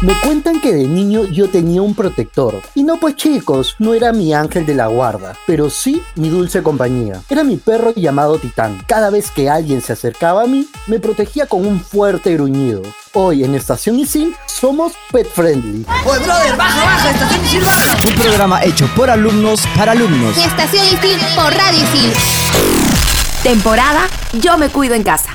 Me cuentan que de niño yo tenía un protector. Y no pues chicos, no era mi ángel de la guarda, pero sí mi dulce compañía. Era mi perro llamado Titán. Cada vez que alguien se acercaba a mí, me protegía con un fuerte gruñido. Hoy en Estación Isil somos pet friendly. ¡Oye, brother, baja, baja! ¡Estación Isil, baja! Un programa hecho por alumnos para alumnos. Estación Isil por Radio Isil. Temporada Yo me cuido en casa.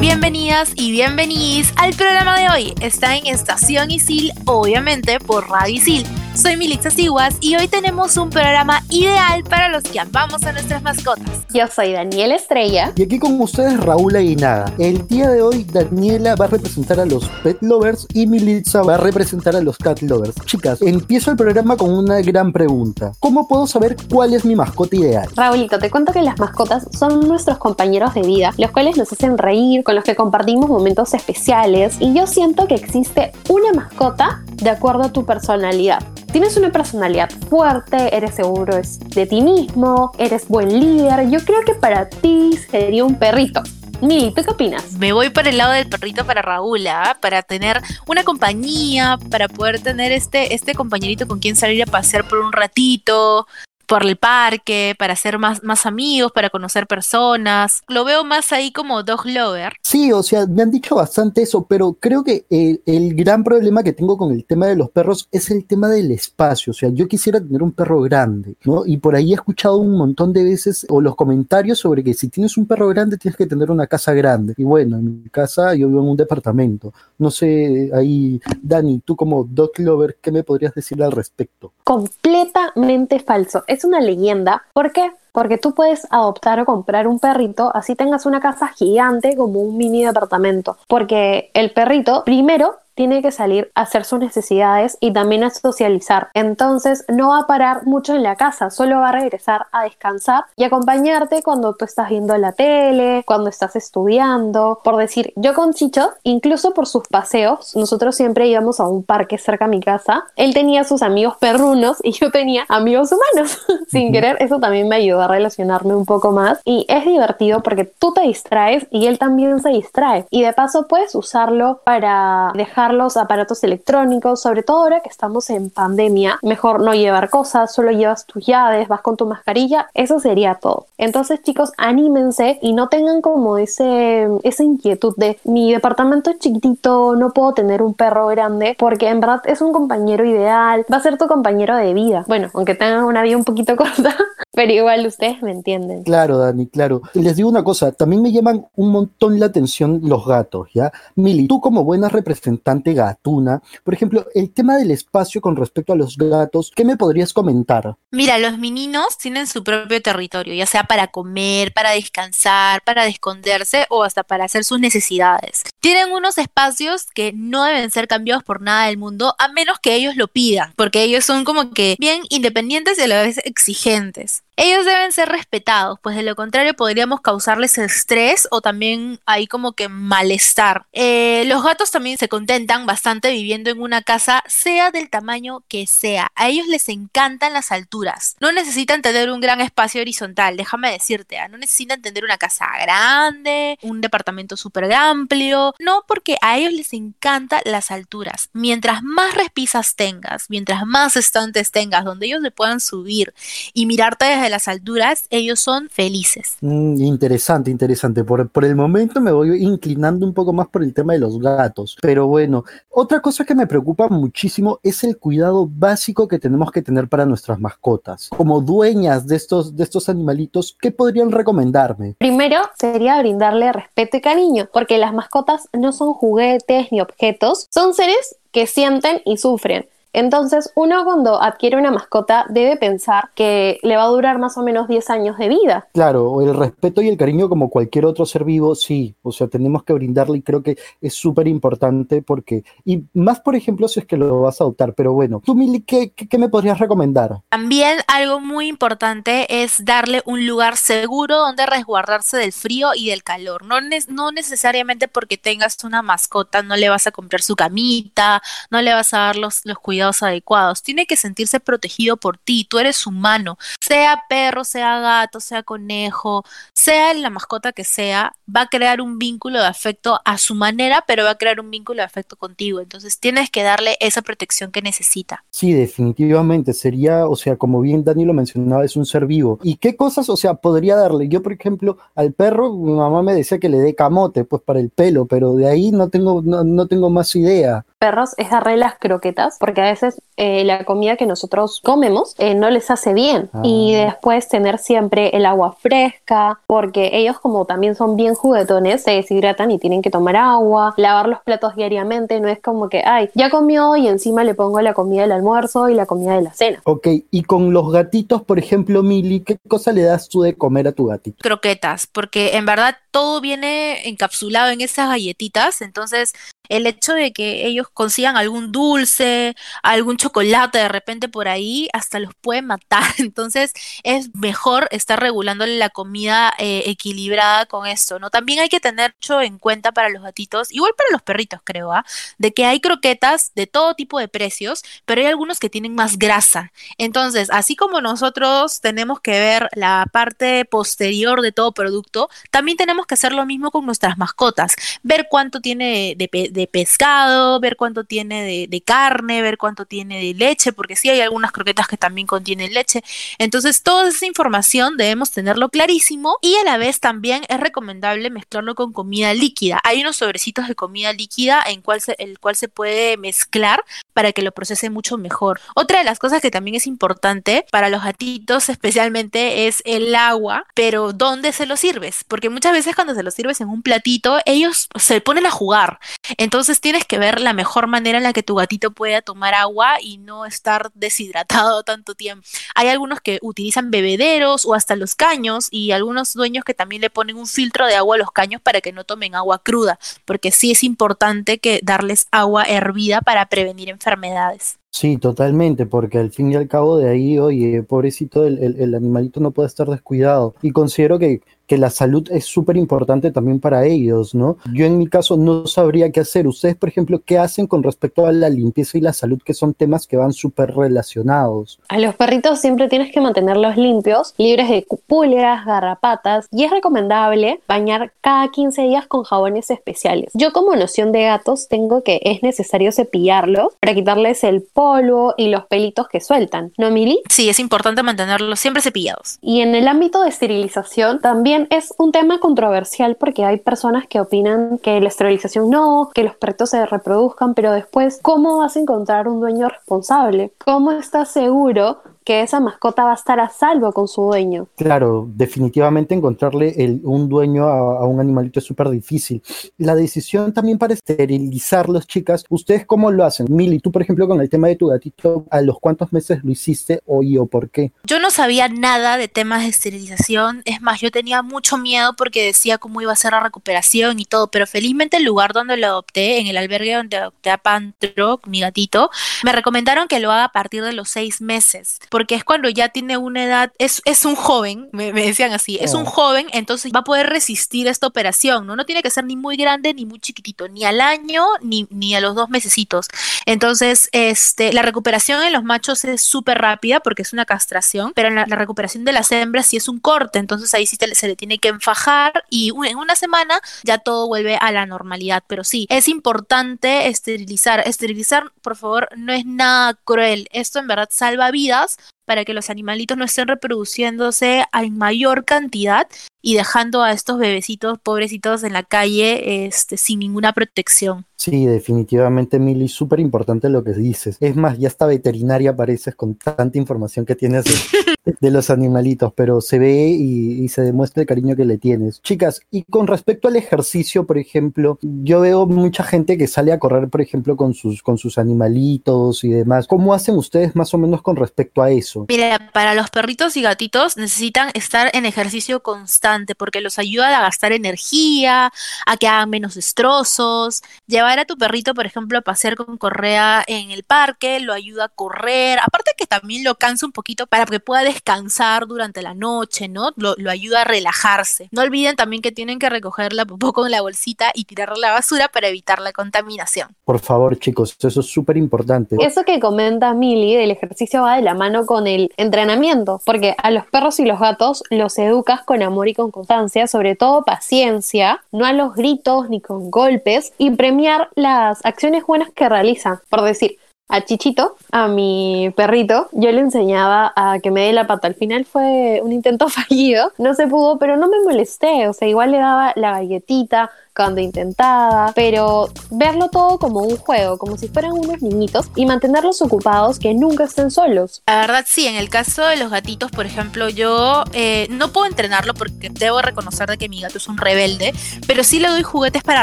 Bienvenidas y bienvenidos al programa de hoy. Está en Estación Isil, obviamente por Radio Isil. Soy Militza Siguas y hoy tenemos un programa ideal para los que amamos a nuestras mascotas. Yo soy Daniela Estrella. Y aquí con ustedes Raúl Aguinaga. El día de hoy Daniela va a representar a los pet lovers y Militza va a representar a los cat lovers. Chicas, empiezo el programa con una gran pregunta. ¿Cómo puedo saber cuál es mi mascota ideal? Raúlito, te cuento que las mascotas son nuestros compañeros de vida, los cuales nos hacen reír, con los que compartimos momentos especiales y yo siento que existe una mascota de acuerdo a tu personalidad. Tienes una personalidad fuerte, eres seguro de ti mismo, eres buen líder. Yo creo que para ti sería un perrito. Mili, ¿tú qué opinas? Me voy por el lado del perrito para Raúl, ¿ah? para tener una compañía, para poder tener este, este compañerito con quien salir a pasear por un ratito, por el parque, para hacer más, más amigos, para conocer personas. Lo veo más ahí como dog lover. Sí, o sea, me han dicho bastante eso, pero creo que el, el, gran problema que tengo con el tema de los perros es el tema del espacio. O sea, yo quisiera tener un perro grande, ¿no? Y por ahí he escuchado un montón de veces o los comentarios sobre que si tienes un perro grande tienes que tener una casa grande. Y bueno, en mi casa yo vivo en un departamento. No sé, ahí, Dani, tú como dog lover, ¿qué me podrías decir al respecto? Completamente falso. Es una leyenda. ¿Por qué? Porque tú puedes adoptar o comprar un perrito, así tengas una casa gigante como un mini departamento. Porque el perrito, primero, tiene que salir a hacer sus necesidades y también a socializar. Entonces no va a parar mucho en la casa, solo va a regresar a descansar y acompañarte cuando tú estás viendo la tele, cuando estás estudiando. Por decir, yo con Chicho, incluso por sus paseos, nosotros siempre íbamos a un parque cerca a mi casa. Él tenía sus amigos perrunos y yo tenía amigos humanos. Sin querer, eso también me ayudó a relacionarme un poco más y es divertido porque tú te distraes y él también se distrae. Y de paso puedes usarlo para dejar los aparatos electrónicos, sobre todo ahora que estamos en pandemia, mejor no llevar cosas, solo llevas tus llaves, vas con tu mascarilla, eso sería todo. Entonces chicos, anímense y no tengan como ese, esa inquietud de mi departamento es chiquitito, no puedo tener un perro grande, porque en verdad es un compañero ideal, va a ser tu compañero de vida. Bueno, aunque tengan una vida un poquito corta, pero igual ustedes me entienden. Claro, Dani, claro. Les digo una cosa, también me llaman un montón la atención los gatos, ¿ya? Mili, tú como buena representante gatuna. Por ejemplo, el tema del espacio con respecto a los gatos, ¿qué me podrías comentar? Mira, los meninos tienen su propio territorio, ya sea para comer, para descansar, para esconderse o hasta para hacer sus necesidades. Tienen unos espacios que no deben ser cambiados por nada del mundo, a menos que ellos lo pidan, porque ellos son como que bien independientes y a la vez exigentes. Ellos deben ser respetados, pues de lo contrario podríamos causarles estrés o también ahí como que malestar. Eh, los gatos también se contentan bastante viviendo en una casa, sea del tamaño que sea. A ellos les encantan las alturas. No necesitan tener un gran espacio horizontal, déjame decirte, ¿ah? no necesitan tener una casa grande, un departamento súper amplio. No, porque a ellos les encantan las alturas. Mientras más repisas tengas, mientras más estantes tengas donde ellos se puedan subir y mirarte desde las alturas, ellos son felices. Mm, interesante, interesante. Por, por el momento me voy inclinando un poco más por el tema de los gatos. Pero bueno, otra cosa que me preocupa muchísimo es el cuidado básico que tenemos que tener para nuestras mascotas. Como dueñas de estos, de estos animalitos, ¿qué podrían recomendarme? Primero sería brindarle respeto y cariño, porque las mascotas no son juguetes ni objetos, son seres que sienten y sufren. Entonces, uno cuando adquiere una mascota debe pensar que le va a durar más o menos 10 años de vida. Claro, el respeto y el cariño como cualquier otro ser vivo, sí, o sea, tenemos que brindarle y creo que es súper importante porque, y más por ejemplo si es que lo vas a adoptar, pero bueno, tú Mili, ¿qué, qué, qué me podrías recomendar? También algo muy importante es darle un lugar seguro donde resguardarse del frío y del calor. No, ne no necesariamente porque tengas una mascota, no le vas a comprar su camita, no le vas a dar los, los cuidados adecuados. Tiene que sentirse protegido por ti, tú eres humano, sea perro, sea gato, sea conejo, sea la mascota que sea, va a crear un vínculo de afecto a su manera, pero va a crear un vínculo de afecto contigo. Entonces tienes que darle esa protección que necesita. Sí, definitivamente sería, o sea, como bien Dani lo mencionaba, es un ser vivo. ¿Y qué cosas, o sea, podría darle? Yo, por ejemplo, al perro, mi mamá me decía que le dé camote, pues para el pelo, pero de ahí no tengo, no, no tengo más idea perros es darle las croquetas, porque a veces eh, la comida que nosotros comemos eh, no les hace bien. Y Ah. después tener siempre el agua fresca, porque ellos como también son bien juguetones, se deshidratan y tienen que tomar agua, lavar los platos diariamente, no es como que, ay, ya comió y encima le pongo la comida del almuerzo y la comida de la cena. Ok, y con los gatitos, por ejemplo, Mili, ¿qué cosa le das tú de comer a tu gatito? croquetas, porque en verdad todo viene encapsulado en esas galletitas, entonces el hecho de que ellos consigan algún dulce, algún chocolate de repente por ahí, hasta los puede matar, entonces es mejor estar regulándole la comida eh, equilibrada con esto, ¿no? También hay que tener en cuenta para los gatitos, igual para los perritos creo, ¿ah? De que hay croquetas de todo tipo de precios, pero hay algunos que tienen más grasa, entonces, así como nosotros tenemos que ver la parte posterior de todo producto, también tenemos que hacer lo mismo con nuestras mascotas. Ver cuánto tiene de, pe- de pescado, ver cuánto tiene de, carne, ver cuánto tiene de leche, porque sí hay algunas croquetas que también contienen leche. Entonces, toda esa información debemos tenerlo clarísimo y a la vez también es recomendable mezclarlo con comida líquida. Hay unos sobrecitos de comida líquida en cual se- el cual se puede mezclar para que lo procese mucho mejor. Otra de las cosas que también es importante para los gatitos especialmente es el agua, pero ¿dónde se lo sirves? Porque muchas veces cuando se lo sirves en un platito, ellos se ponen a jugar. Entonces tienes que ver la mejor manera en la que tu gatito pueda tomar agua y no estar deshidratado tanto tiempo. Hay algunos que utilizan bebederos o hasta los caños y algunos dueños que también le ponen un filtro de agua a los caños para que no tomen agua cruda, porque sí es importante que darles agua hervida para prevenir enfermedades. Sí, totalmente, porque al fin y al cabo de ahí, oye, pobrecito, el, animalito no puede estar descuidado. Y considero que, que la salud es súper importante también para ellos, ¿no? Yo en mi caso no sabría qué hacer. Ustedes, por ejemplo, ¿qué hacen con respecto a la limpieza y la salud, que son temas que van súper relacionados? A los perritos siempre tienes que mantenerlos limpios, libres de pulgas, garrapatas y es recomendable bañar cada 15 días con jabones especiales. Yo como noción de gatos tengo que es necesario cepillarlos para quitarles el polvo y los pelitos que sueltan. ¿No, Mili? Sí, es importante mantenerlos siempre cepillados. Y en el ámbito de esterilización también es un tema controversial porque hay personas que opinan que la esterilización no, que los perritos se reproduzcan, pero después, ¿cómo vas a encontrar un dueño responsable? ¿Cómo estás seguro que esa mascota va a estar a salvo con su dueño? Claro, definitivamente encontrarle el- un dueño a, a un animalito es súper difícil. La decisión también para esterilizarlos, chicas, ¿ustedes cómo lo hacen? Mili, tú, por ejemplo, con el tema de tu gatito, ¿a los cuántos meses lo hiciste o y o por qué? Yo no sabía nada de temas de esterilización, es más, yo tenía mucho miedo porque decía cómo iba a ser la recuperación y todo, pero felizmente el lugar donde lo adopté, en el albergue donde adopté a Pantro, mi gatito, me recomendaron que lo haga a partir de los seis meses, porque es cuando ya tiene una edad, es, es un joven, me, me decían así, es un Oh. joven, entonces va a poder resistir esta operación, ¿no? No tiene que ser ni muy grande ni muy chiquitito, ni al año ni, ni a los dos mesecitos. Entonces, este, la recuperación en los machos es súper rápida porque es una castración, pero en la, la recuperación de las hembras sí es un corte, entonces ahí sí te- se le tiene que enfajar y u- en una semana ya todo vuelve a la normalidad. Pero sí, es importante esterilizar. Esterilizar, por favor, no es nada cruel. Esto en verdad salva vidas para que los animalitos no estén reproduciéndose en mayor cantidad y dejando a estos bebecitos pobrecitos en la calle este, sin ninguna protección. Sí, definitivamente, Mili, súper importante lo que dices. Es más, ya hasta veterinaria pareces con tanta información que tienes de, de los animalitos, pero se ve y, y se demuestra el cariño que le tienes. Chicas, y con respecto al ejercicio, por ejemplo, yo veo mucha gente que sale a correr, por ejemplo, con sus, con sus animalitos y demás. ¿Cómo hacen ustedes más o menos con respecto a eso? Mira, para los perritos y gatitos necesitan estar en ejercicio constante. Importante porque los ayuda a gastar energía, a que hagan menos destrozos. Llevar a tu perrito, por ejemplo, a pasear con correa en el parque, lo ayuda a correr. Aparte que también lo cansa un poquito para que pueda descansar durante la noche, ¿no? Lo, lo ayuda a relajarse. No olviden también que tienen que recoger la popó con la bolsita y tirarla a la basura para evitar la contaminación. Por favor, chicos, eso es súper importante. Eso que comenta Milly del ejercicio va de la mano con el entrenamiento, porque a los perros y los gatos los educas con amor y con constancia, sobre todo paciencia, no a los gritos ni con golpes, y premiar las acciones buenas que realizan. Por decir, a Chichito, a mi perrito, yo le enseñaba a que me dé la pata. Al final fue un intento fallido, no se pudo, pero no me molesté. O sea, igual le daba la galletita, cuando intentaba, pero verlo todo como un juego, como si fueran unos niñitos y mantenerlos ocupados que nunca estén solos. La verdad sí, en el caso de los gatitos, por ejemplo, yo eh, no puedo entrenarlo porque debo reconocer de que mi gato es un rebelde, pero sí le doy juguetes para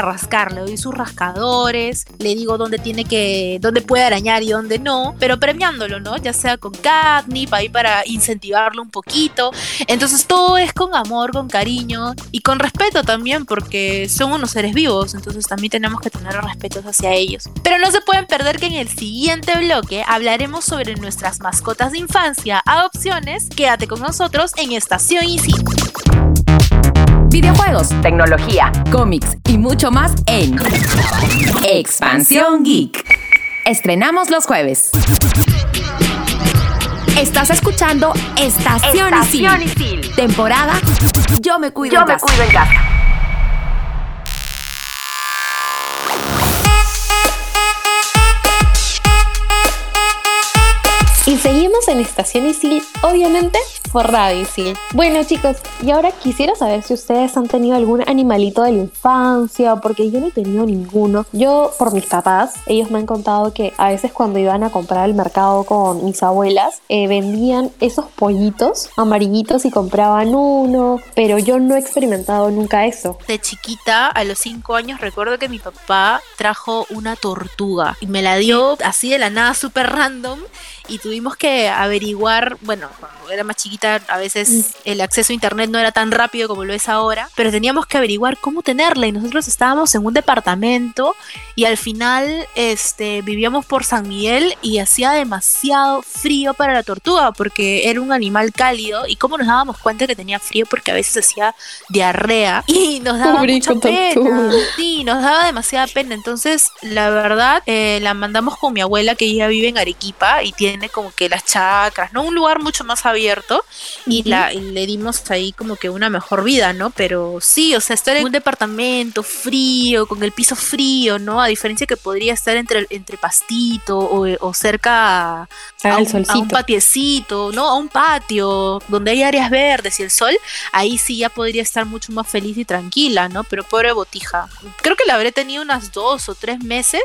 rascar, le doy sus rascadores, le digo dónde tiene que, dónde puede arañar y dónde no, pero premiándolo, ¿no? Ya sea con catnip, ahí para incentivarlo un poquito. Entonces todo es con amor, con cariño y con respeto también porque son unos seres vivos, entonces también tenemos que tener respeto hacia ellos. Pero no se pueden perder que en el siguiente bloque hablaremos sobre nuestras mascotas de infancia, adopciones. Quédate con nosotros en Estación Easy. Videojuegos, tecnología, cómics y mucho más en Expansión Geek. Estrenamos los jueves. Estás escuchando Estación, Isil. Temporada Yo me cuido en casa. en casa. Y seguimos en Estación Isil, obviamente por Radio Isil. Bueno chicos, y ahora quisiera saber si ustedes han tenido algún animalito de la infancia, porque yo no he tenido ninguno. Yo, por mis papás, ellos me han contado que a veces cuando iban a comprar al mercado con mis abuelas, eh, vendían esos pollitos amarillitos y compraban uno, pero yo no he experimentado nunca eso. De chiquita, a los 5 años, recuerdo que mi papá trajo una tortuga y me la dio así de la nada, súper random. Y tuvimos que averiguar, bueno, cuando era más chiquita, a veces el acceso a internet no era tan rápido como lo es ahora, pero teníamos que averiguar cómo tenerla. Y nosotros estábamos en un departamento y al final este, vivíamos por San Miguel y hacía demasiado frío para la tortuga porque era un animal cálido. Y cómo nos dábamos cuenta que tenía frío porque a veces hacía diarrea y nos daba Pobrico mucha pena. tortuga. Sí, nos daba demasiada pena. Entonces, la verdad, eh, la mandamos con mi abuela que ella vive en Arequipa y tiene como que las chacras, ¿no? Un lugar mucho más abierto y, la, y le dimos ahí como que una mejor vida, ¿no? Pero sí, o sea, estar en un departamento frío, con el piso frío, ¿no? A diferencia que podría estar entre, entre pastito o, o cerca a, a un, a un patiecito, ¿no? A un patio donde hay áreas verdes y el sol, ahí sí ya podría estar mucho más feliz y tranquila, ¿no? Pero pobre botija. Creo que la habré tenido unas dos o tres meses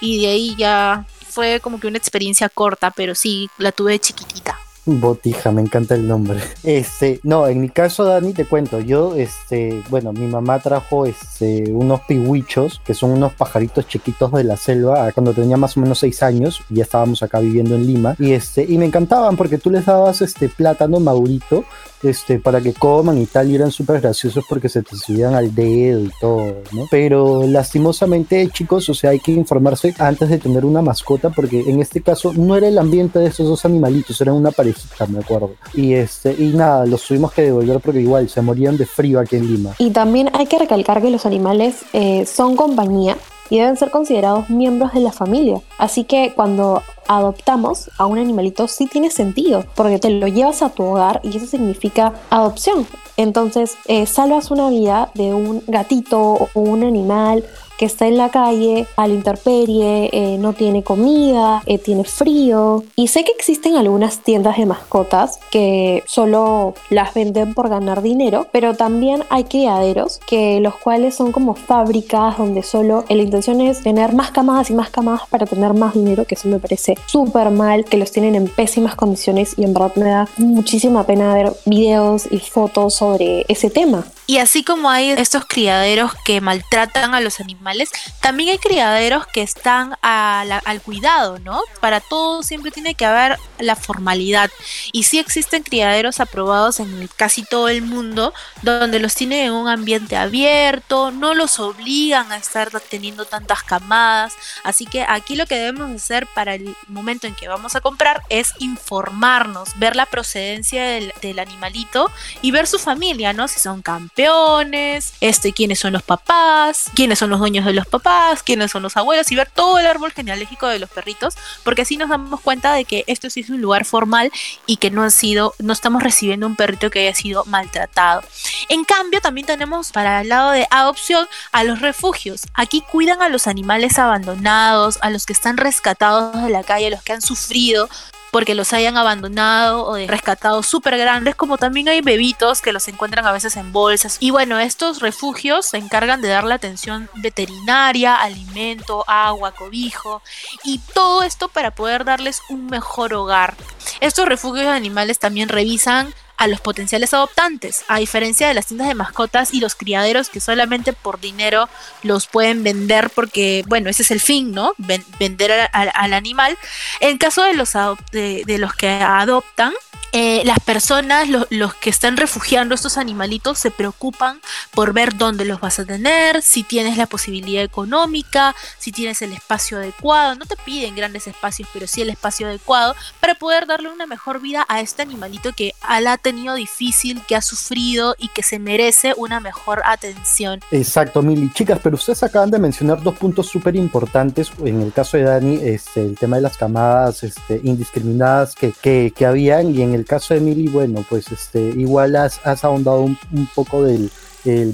y de ahí ya fue como que una experiencia corta, pero sí, la tuve chiquitita. Botija, me encanta el nombre. Este, no, en mi caso, Dani, te cuento, yo, este, bueno, mi mamá trajo este, unos pihuichos, que son unos pajaritos chiquitos de la selva, cuando tenía más o menos seis años, y estábamos acá viviendo en Lima, y este, y me encantaban porque tú les dabas este plátano madurito, este, para que coman y tal, y eran súper graciosos porque se te subían al dedo y todo, ¿no? Pero lastimosamente, chicos, o sea, hay que informarse antes de tener una mascota, porque en este caso no era el ambiente de esos dos animalitos, era una me acuerdo. Y este, y nada, los tuvimos que devolver porque igual se morían de frío aquí en Lima. Y también hay que recalcar que los animales eh, son compañía y deben ser considerados miembros de la familia. Así que cuando adoptamos a un animalito sí tiene sentido, porque te lo llevas a tu hogar y eso significa adopción. Entonces eh, salvas una vida de un gatito o un animal que está en la calle, a la intemperie, eh, no tiene comida, eh, tiene frío. Y sé que existen algunas tiendas de mascotas que solo las venden por ganar dinero, pero también hay criaderos que los cuales son como fábricas donde solo la intención es tener más camadas y más camadas para tener más dinero, que eso me parece súper mal, que los tienen en pésimas condiciones y en verdad me da muchísima pena ver videos y fotos sobre ese tema. Y así como hay estos criaderos que maltratan a los animales, también hay criaderos que están al cuidado, ¿no? Para todo siempre tiene que haber la formalidad. Y sí existen criaderos aprobados en casi todo el mundo, donde los tienen en un ambiente abierto, no los obligan a estar teniendo tantas camadas. Así que aquí lo que debemos hacer para el momento en que vamos a comprar es informarnos, ver la procedencia del, del animalito y ver su familia, ¿no? Si son campeones campeones, este, quiénes son los papás, quiénes son los dueños de los papás, quiénes son los abuelos y ver todo el árbol genealógico de los perritos, porque así nos damos cuenta de que esto sí es un lugar formal y que no ha sido, no estamos recibiendo un perrito que haya sido maltratado. En cambio, también tenemos para el lado de adopción a los refugios. Aquí cuidan a los animales abandonados, a los que están rescatados de la calle, a los que han sufrido porque los hayan abandonado o rescatado súper grandes, como también hay bebitos que los encuentran a veces en bolsas. Y bueno, estos refugios se encargan de darle atención veterinaria, alimento, agua, cobijo y todo esto para poder darles un mejor hogar. Estos refugios de animales también revisan a los potenciales adoptantes, a diferencia de las tiendas de mascotas y los criaderos que solamente por dinero los pueden vender porque, bueno, ese es el fin, ¿no? vender al, animal. En caso de los, de los que adoptan, eh, las personas, los que están refugiando estos animalitos, se preocupan por ver dónde los vas a tener, si tienes la posibilidad económica, si tienes el espacio adecuado. No te piden grandes espacios, pero sí el espacio adecuado para poder darle una mejor vida a este animalito que ha tenido difícil, que ha sufrido y que se merece una mejor atención. Exacto, Mili. Chicas, pero ustedes acaban de mencionar dos puntos súper importantes. En el caso de Dani, este, el tema de las camadas este, indiscriminadas que, que, que habían y en el caso de Mili, bueno, pues este, igual has, ahondado un, poco del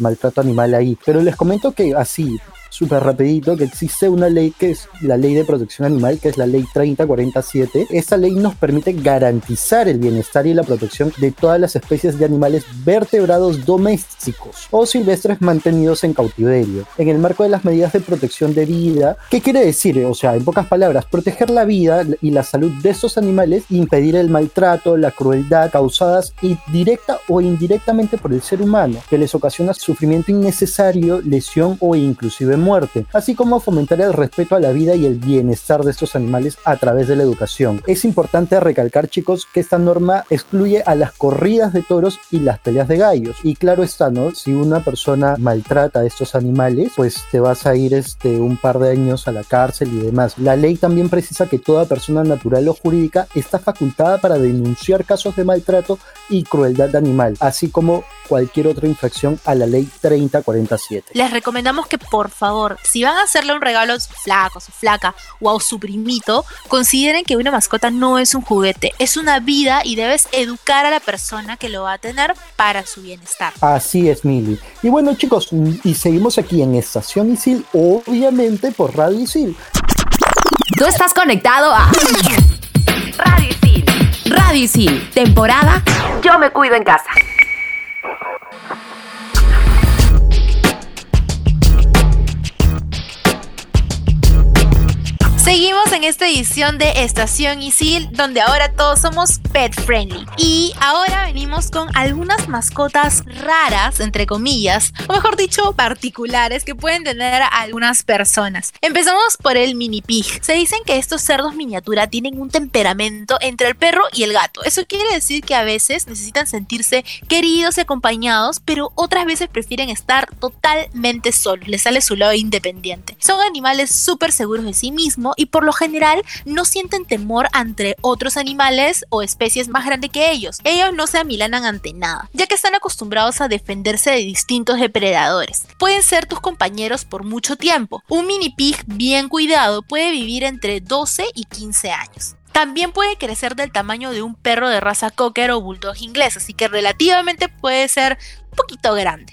maltrato animal ahí. Pero les comento que así, súper rapidito que existe una ley que es la ley de protección animal, que es la ley 3047. Esta ley nos permite garantizar el bienestar y la protección de todas las especies de animales vertebrados domésticos o silvestres mantenidos en cautiverio. En el marco de las medidas de protección de vida, ¿qué quiere decir? O sea, en pocas palabras, proteger la vida y la salud de estos animales, impedir el maltrato, la crueldad causadas directa o indirectamente por el ser humano, que les ocasiona sufrimiento innecesario, lesión o inclusive muerte, así como fomentar el respeto a la vida y el bienestar de estos animales a través de la educación. Es importante recalcar, chicos, que esta norma excluye a las corridas de toros y las peleas de gallos. Y claro está, ¿no? Si una persona maltrata a estos animales, pues te vas a ir este, un par de años a la cárcel y demás. La ley también precisa que toda persona natural o jurídica está facultada para denunciar casos de maltrato y crueldad animal, así como cualquier otra infracción a la ley 3047. Les recomendamos que por favor, si van a hacerle un regalo a su flaco, a su flaca o a su primito, consideren que una mascota no es un juguete, es una vida y debes educar a la persona que lo va a tener para su bienestar. Así es, Mili. Y bueno, chicos, y seguimos aquí en Estación Isil, obviamente por Radio Isil. Tú estás conectado a Radio Isil. Radio Isil, temporada Yo me cuido en casa. Seguimos en esta edición de Estación Isil, donde ahora todos somos pet friendly. Y ahora venimos con algunas mascotas raras, entre comillas, o mejor dicho, particulares que pueden tener algunas personas. Empezamos por el mini pig. Se dicen que estos cerdos miniatura tienen un temperamento entre el perro y el gato. Eso quiere decir que a veces necesitan sentirse queridos y acompañados, pero otras veces prefieren estar totalmente solos. Les sale su lado independiente. Son animales súper seguros de sí mismos y por lo general no sienten temor ante otros animales o especies más grandes que ellos. Ellos no se amilanan ante nada, ya que están acostumbrados a defenderse de distintos depredadores. Pueden ser tus compañeros por mucho tiempo. Un mini pig bien cuidado puede vivir entre 12 y 15 años. También puede crecer del tamaño de un perro de raza cocker o bulldog inglés, así que relativamente puede ser un poquito grande.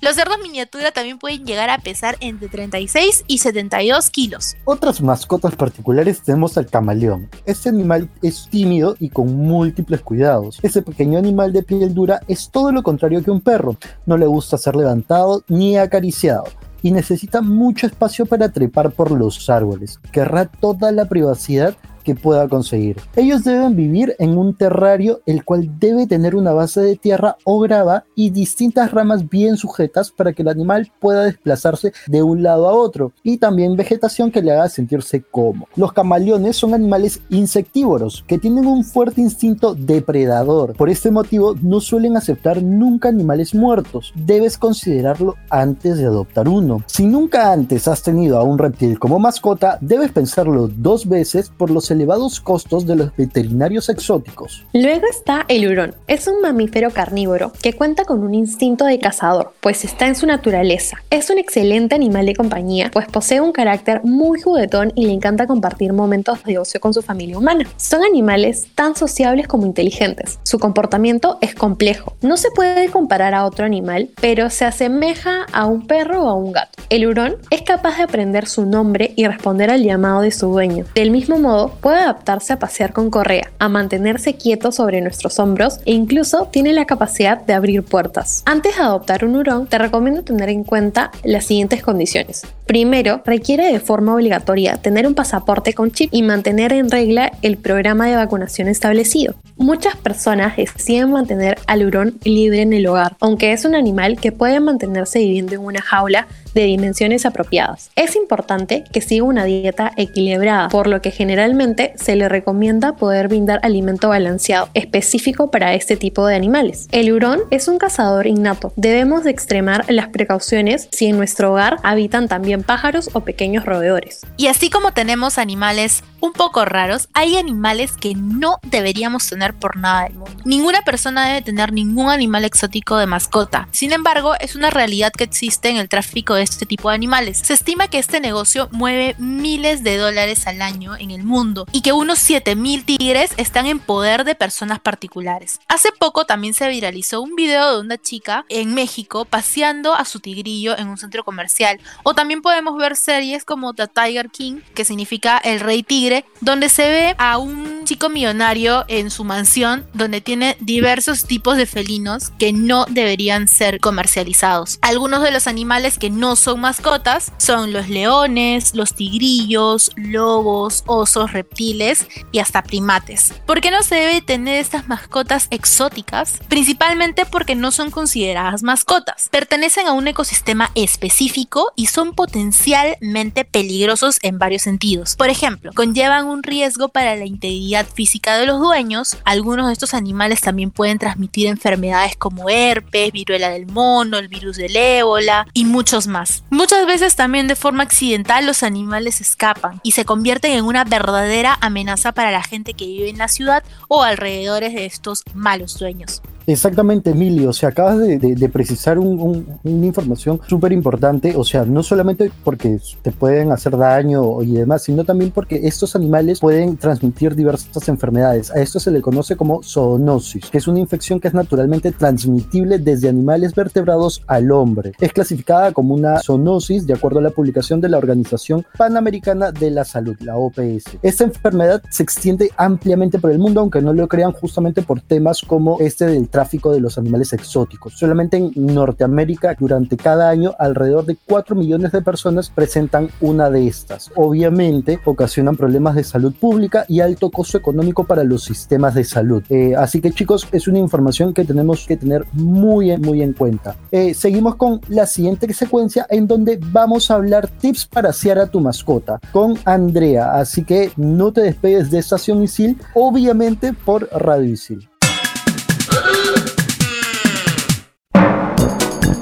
Los cerdos miniatura también pueden llegar a pesar entre 36 y 72 kilos. Otras mascotas particulares tenemos al camaleón. Este animal es tímido y con múltiples cuidados. Este pequeño animal de piel dura es todo lo contrario que un perro. No le gusta ser levantado ni acariciado y necesita mucho espacio para trepar por los árboles. Querrá toda la privacidad que pueda conseguir. Ellos deben vivir en un terrario el cual debe tener una base de tierra o grava y distintas ramas bien sujetas para que el animal pueda desplazarse de un lado a otro y también vegetación que le haga sentirse cómodo. Los camaleones son animales insectívoros que tienen un fuerte instinto depredador. Por este motivo no suelen aceptar nunca animales muertos. Debes considerarlo antes de adoptar uno. Si nunca antes has tenido a un reptil como mascota, debes pensarlo dos veces por los elevados costos de los veterinarios exóticos. Luego está el hurón. Es un mamífero carnívoro que cuenta con un instinto de cazador, pues está en su naturaleza. Es un excelente animal de compañía, pues posee un carácter muy juguetón y le encanta compartir momentos de ocio con su familia humana. Son animales tan sociables como inteligentes. Su comportamiento es complejo. No se puede comparar a otro animal, pero se asemeja a un perro o a un gato. El hurón es capaz de aprender su nombre y responder al llamado de su dueño. Del mismo modo, puede adaptarse a pasear con correa, a mantenerse quieto sobre nuestros hombros e incluso tiene la capacidad de abrir puertas. Antes de adoptar un hurón, te recomiendo tener en cuenta las siguientes condiciones. Primero, requiere de forma obligatoria tener un pasaporte con chip y mantener en regla el programa de vacunación establecido. Muchas personas deciden mantener al hurón libre en el hogar, aunque es un animal que puede mantenerse viviendo en una jaula de dimensiones apropiadas. Es importante que siga una dieta equilibrada, por lo que generalmente se le recomienda poder brindar alimento balanceado, específico para este tipo de animales. El hurón es un cazador innato. Debemos de extremar las precauciones si en nuestro hogar habitan también pájaros o pequeños roedores. Y así como tenemos animales un poco raros, hay animales que no deberíamos tener por nada del mundo. Ninguna persona debe tener ningún animal exótico de mascota. Sin embargo, es una realidad que existe en el tráfico de este tipo de animales. Se estima que este negocio mueve miles de dólares al año en el mundo y que unos 7000 tigres están en poder de personas particulares. Hace poco también se viralizó un video de una chica en México paseando a su tigrillo en un centro comercial. O también podemos ver series como The Tiger King, que significa el rey tigre, donde se ve a un chico millonario en su mansión donde tiene diversos tipos de felinos que no deberían ser comercializados. Algunos de los animales que no son mascotas son los leones, los tigrillos, lobos, osos, reptiles y hasta primates. ¿Por qué no se debe tener estas mascotas exóticas? Principalmente porque no son consideradas mascotas. Pertenecen a un ecosistema específico y son potencialmente peligrosos en varios sentidos. Por ejemplo, conllevan un riesgo para la integridad física de los dueños. Algunos de estos animales también pueden transmitir enfermedades como herpes, viruela del mono, el virus del ébola y muchos más. Muchas veces también de forma accidental los animales escapan y se convierten en una verdadera amenaza para la gente que vive en la ciudad o alrededores de estos malos dueños. Exactamente, Emilio. O sea, acabas de, precisar una información súper importante. O sea, no solamente porque te pueden hacer daño y demás, sino también porque estos animales pueden transmitir diversas enfermedades. A esto se le conoce como zoonosis, que es una infección que es naturalmente transmitible desde animales vertebrados al hombre. Es clasificada como una zoonosis de acuerdo a la publicación de la Organización Panamericana de la Salud, la OPS. Esta enfermedad se extiende ampliamente por el mundo, aunque no lo crean justamente por temas como este del tráfico de los animales exóticos. Solamente en Norteamérica, durante cada año, alrededor de 4 millones de personas presentan una de estas. Obviamente, ocasionan problemas de salud pública y alto costo económico para los sistemas de salud. Eh, así que chicos, es una información que tenemos que tener muy, muy en cuenta. Eh, seguimos con la siguiente secuencia en donde vamos a hablar tips para asear a tu mascota con Andrea. Así que no te despegues de Estación Isil, obviamente por Radio Isil.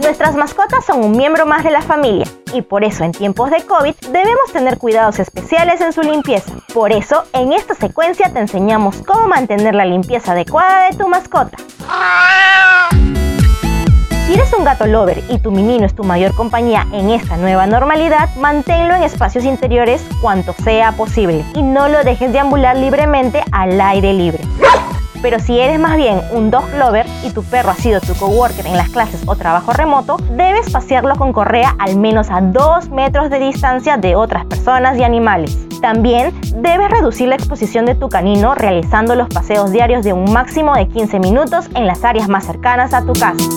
Nuestras mascotas son un miembro más de la familia y por eso en tiempos de COVID debemos tener cuidados especiales en su limpieza. Por eso en esta secuencia te enseñamos cómo mantener la limpieza adecuada de tu mascota. Si eres un gato lover y tu menino es tu mayor compañía en esta nueva normalidad, manténlo en espacios interiores cuanto sea posible y no lo dejes deambular libremente al aire libre. Pero si eres más bien un dog lover y tu perro ha sido tu coworker en las clases o trabajo remoto, debes pasearlo con correa al menos a 2 metros de distancia de otras personas y animales. También debes reducir la exposición de tu canino realizando los paseos diarios de un máximo de 15 minutos en las áreas más cercanas a tu casa.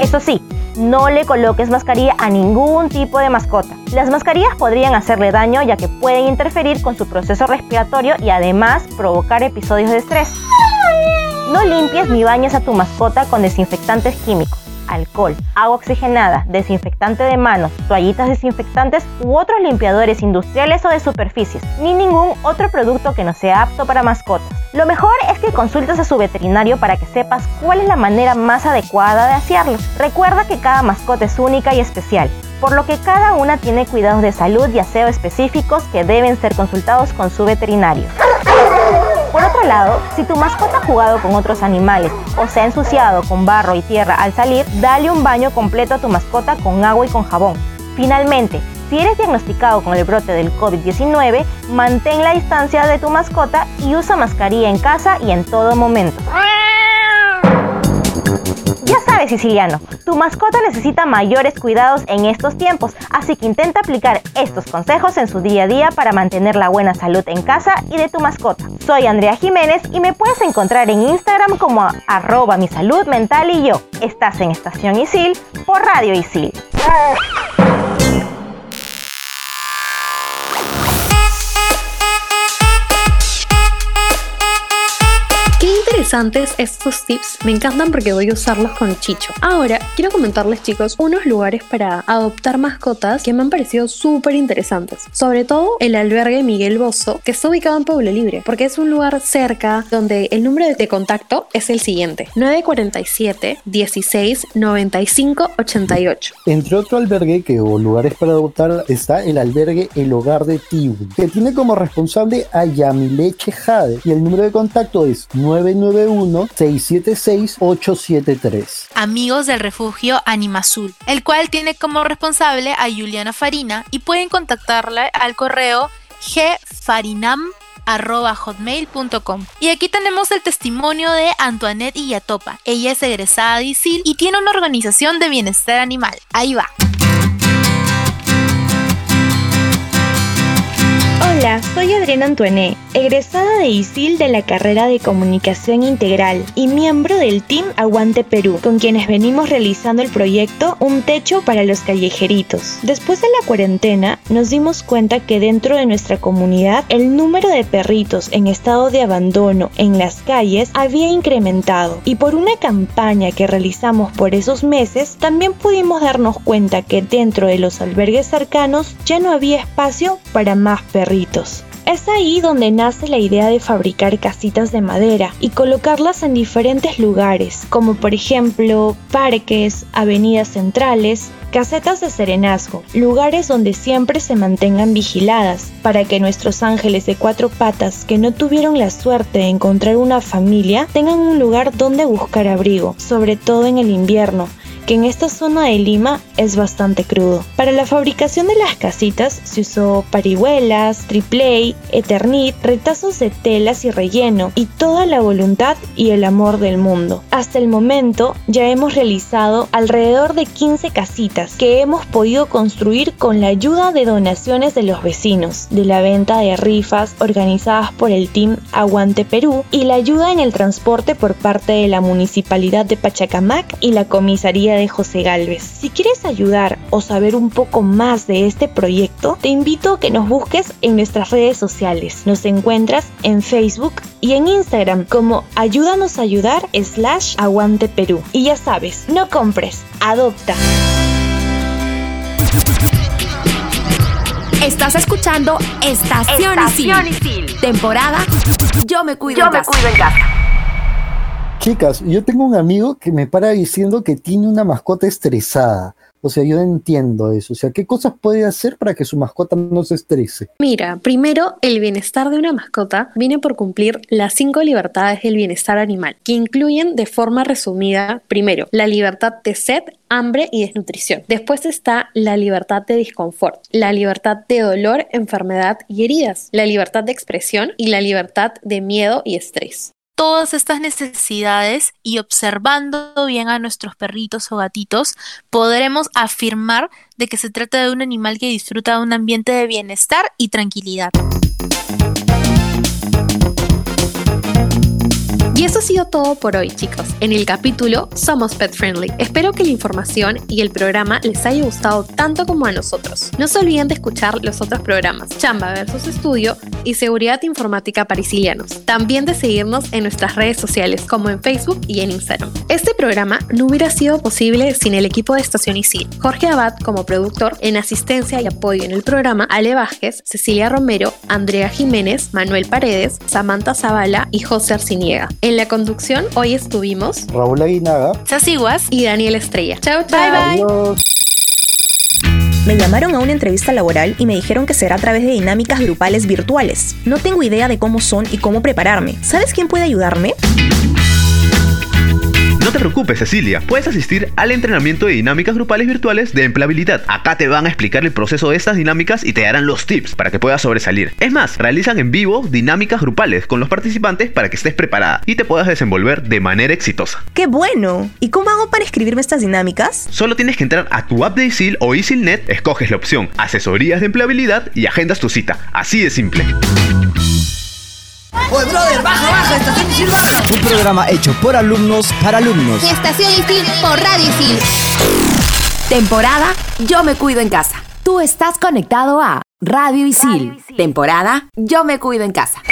Eso sí, No le coloques mascarilla a ningún tipo de mascota. Las mascarillas podrían hacerle daño ya que pueden interferir con su proceso respiratorio y además provocar episodios de estrés. No limpies ni bañes a tu mascota con desinfectantes químicos alcohol, agua oxigenada, desinfectante de manos, toallitas desinfectantes u otros limpiadores industriales o de superficies, ni ningún otro producto que no sea apto para mascotas. Lo mejor es que consultes a su veterinario para que sepas cuál es la manera más adecuada de hacerlo. Recuerda que cada mascota es única y especial, por lo que cada una tiene cuidados de salud y aseo específicos que deben ser consultados con su veterinario. Por otro lado, si tu mascota ha jugado con otros animales o se ha ensuciado con barro y tierra al salir, dale un baño completo a tu mascota con agua y con jabón. Finalmente, si eres diagnosticado con el brote del COVID-19, mantén la distancia de tu mascota y usa mascarilla en casa y en todo momento. Siciliano, tu mascota necesita mayores cuidados en estos tiempos, así que intenta aplicar estos consejos en su día a día para mantener la buena salud en casa y de tu mascota. Soy Andrea Jiménez y me puedes encontrar en Instagram como arroba mi salud mental y yo. Estás en Estación Isil por Radio Isil. Interesantes estos tips, me encantan porque voy a usarlos con Chicho. Ahora, quiero comentarles chicos unos lugares para adoptar mascotas que me han parecido súper interesantes. Sobre todo el albergue Miguel Bozo, que está ubicado en Pueblo Libre, porque es un lugar cerca donde el número de contacto es el siguiente, 947 16 95 88. Entre otro albergue que o lugares para adoptar está el albergue El Hogar de Tibu, que tiene como responsable a Yamileche Jade y el número de contacto es 99 676-873. Amigos del refugio Anima Azul, el cual tiene como responsable a Juliana Farina y pueden contactarla al correo gfarinam.hotmail.com Y aquí tenemos el testimonio de Antoinette Iyatopa. Ella es egresada de ISIL y tiene una organización de bienestar animal. Ahí va. Hola, soy Adriana Antoine, egresada de ISIL de la carrera de Comunicación Integral y miembro del Team Aguante Perú, con quienes venimos realizando el proyecto Un Techo para los Callejeritos. Después de la cuarentena, nos dimos cuenta que dentro de nuestra comunidad el número de perritos en estado de abandono en las calles había incrementado y por una campaña que realizamos por esos meses, también pudimos darnos cuenta que dentro de los albergues cercanos ya no había espacio para más perritos. Es ahí donde nace la idea de fabricar casitas de madera y colocarlas en diferentes lugares, como por ejemplo parques, avenidas centrales, casetas de serenazgo, lugares donde siempre se mantengan vigiladas, para que nuestros ángeles de cuatro patas que no tuvieron la suerte de encontrar una familia tengan un lugar donde buscar abrigo, sobre todo en el invierno, que en esta zona de Lima es bastante crudo. Para la fabricación de las casitas se usó parihuelas, tripley, eternit, retazos de telas y relleno y toda la voluntad y el amor del mundo. Hasta el momento ya hemos realizado alrededor de 15 casitas que hemos podido construir con la ayuda de donaciones de los vecinos, de la venta de rifas organizadas por el Team Aguante Perú y la ayuda en el transporte por parte de la Municipalidad de Pachacamac y la Comisaría de José Galvez. Si quieres ayudar o saber un poco más de este proyecto, te invito a que nos busques en nuestras redes sociales. Nos encuentras en Facebook y en Instagram como Ayúdanos a ayudar slash Aguante Perú. Y ya sabes, no compres, adopta. Estás escuchando Estación, Isil. Temporada Yo me cuido, Yo me cuido en casa. Chicas, yo tengo un amigo que me para diciendo que tiene una mascota estresada. O sea, yo entiendo eso. O sea, ¿qué cosas puede hacer para que su mascota no se estrese? Mira, primero, el bienestar de una mascota viene por cumplir las cinco libertades del bienestar animal, que incluyen de forma resumida, primero, la libertad de sed, hambre y desnutrición. Después está la libertad de disconfort, la libertad de dolor, enfermedad y heridas, la libertad de expresión y la libertad de miedo y estrés todas estas necesidades y observando bien a nuestros perritos o gatitos, podremos afirmar de que se trata de un animal que disfruta de un ambiente de bienestar y tranquilidad. Y eso ha sido todo por hoy, chicos. En el capítulo Somos Pet Friendly. Espero que la información y el programa les haya gustado tanto como a nosotros. No se olviden de escuchar los otros programas, Chamba versus Estudio y Seguridad Informática para Isilianos. También de seguirnos en nuestras redes sociales como en Facebook y en Instagram. Este programa no hubiera sido posible sin el equipo de Estación Isil. Jorge Abad como productor, en asistencia y apoyo en el programa, Ale Vázquez, Cecilia Romero, Andrea Jiménez, Manuel Paredes, Samantha Zavala y José Arciniega. La conducción hoy estuvimos Raúl Aguinaga. Sasiguas y Daniel Estrella. Chao, chao. Bye, bye. Adiós. Me llamaron a una entrevista laboral y me dijeron que será a través de dinámicas grupales virtuales. No tengo idea de cómo son y cómo prepararme. ¿Sabes quién puede ayudarme? No te preocupes, Cecilia. Puedes asistir al entrenamiento de dinámicas grupales virtuales de empleabilidad. Acá te van a explicar el proceso de estas dinámicas y te darán los tips para que puedas sobresalir. Es más, realizan en vivo dinámicas grupales con los participantes para que estés preparada y te puedas desenvolver de manera exitosa. ¡Qué bueno! ¿Y cómo hago para escribirme estas dinámicas? Solo tienes que entrar a tu app de ISIL o ISILNet, escoges la opción Asesorías de empleabilidad y agendas tu cita. Así de simple. Oye, brother, baja, baja, estación Isil baja. Un programa hecho por alumnos para alumnos. Estación Isil por Radio Isil. Temporada Yo me cuido en casa. Tú estás conectado a Radio Isil. Temporada Yo me cuido en casa.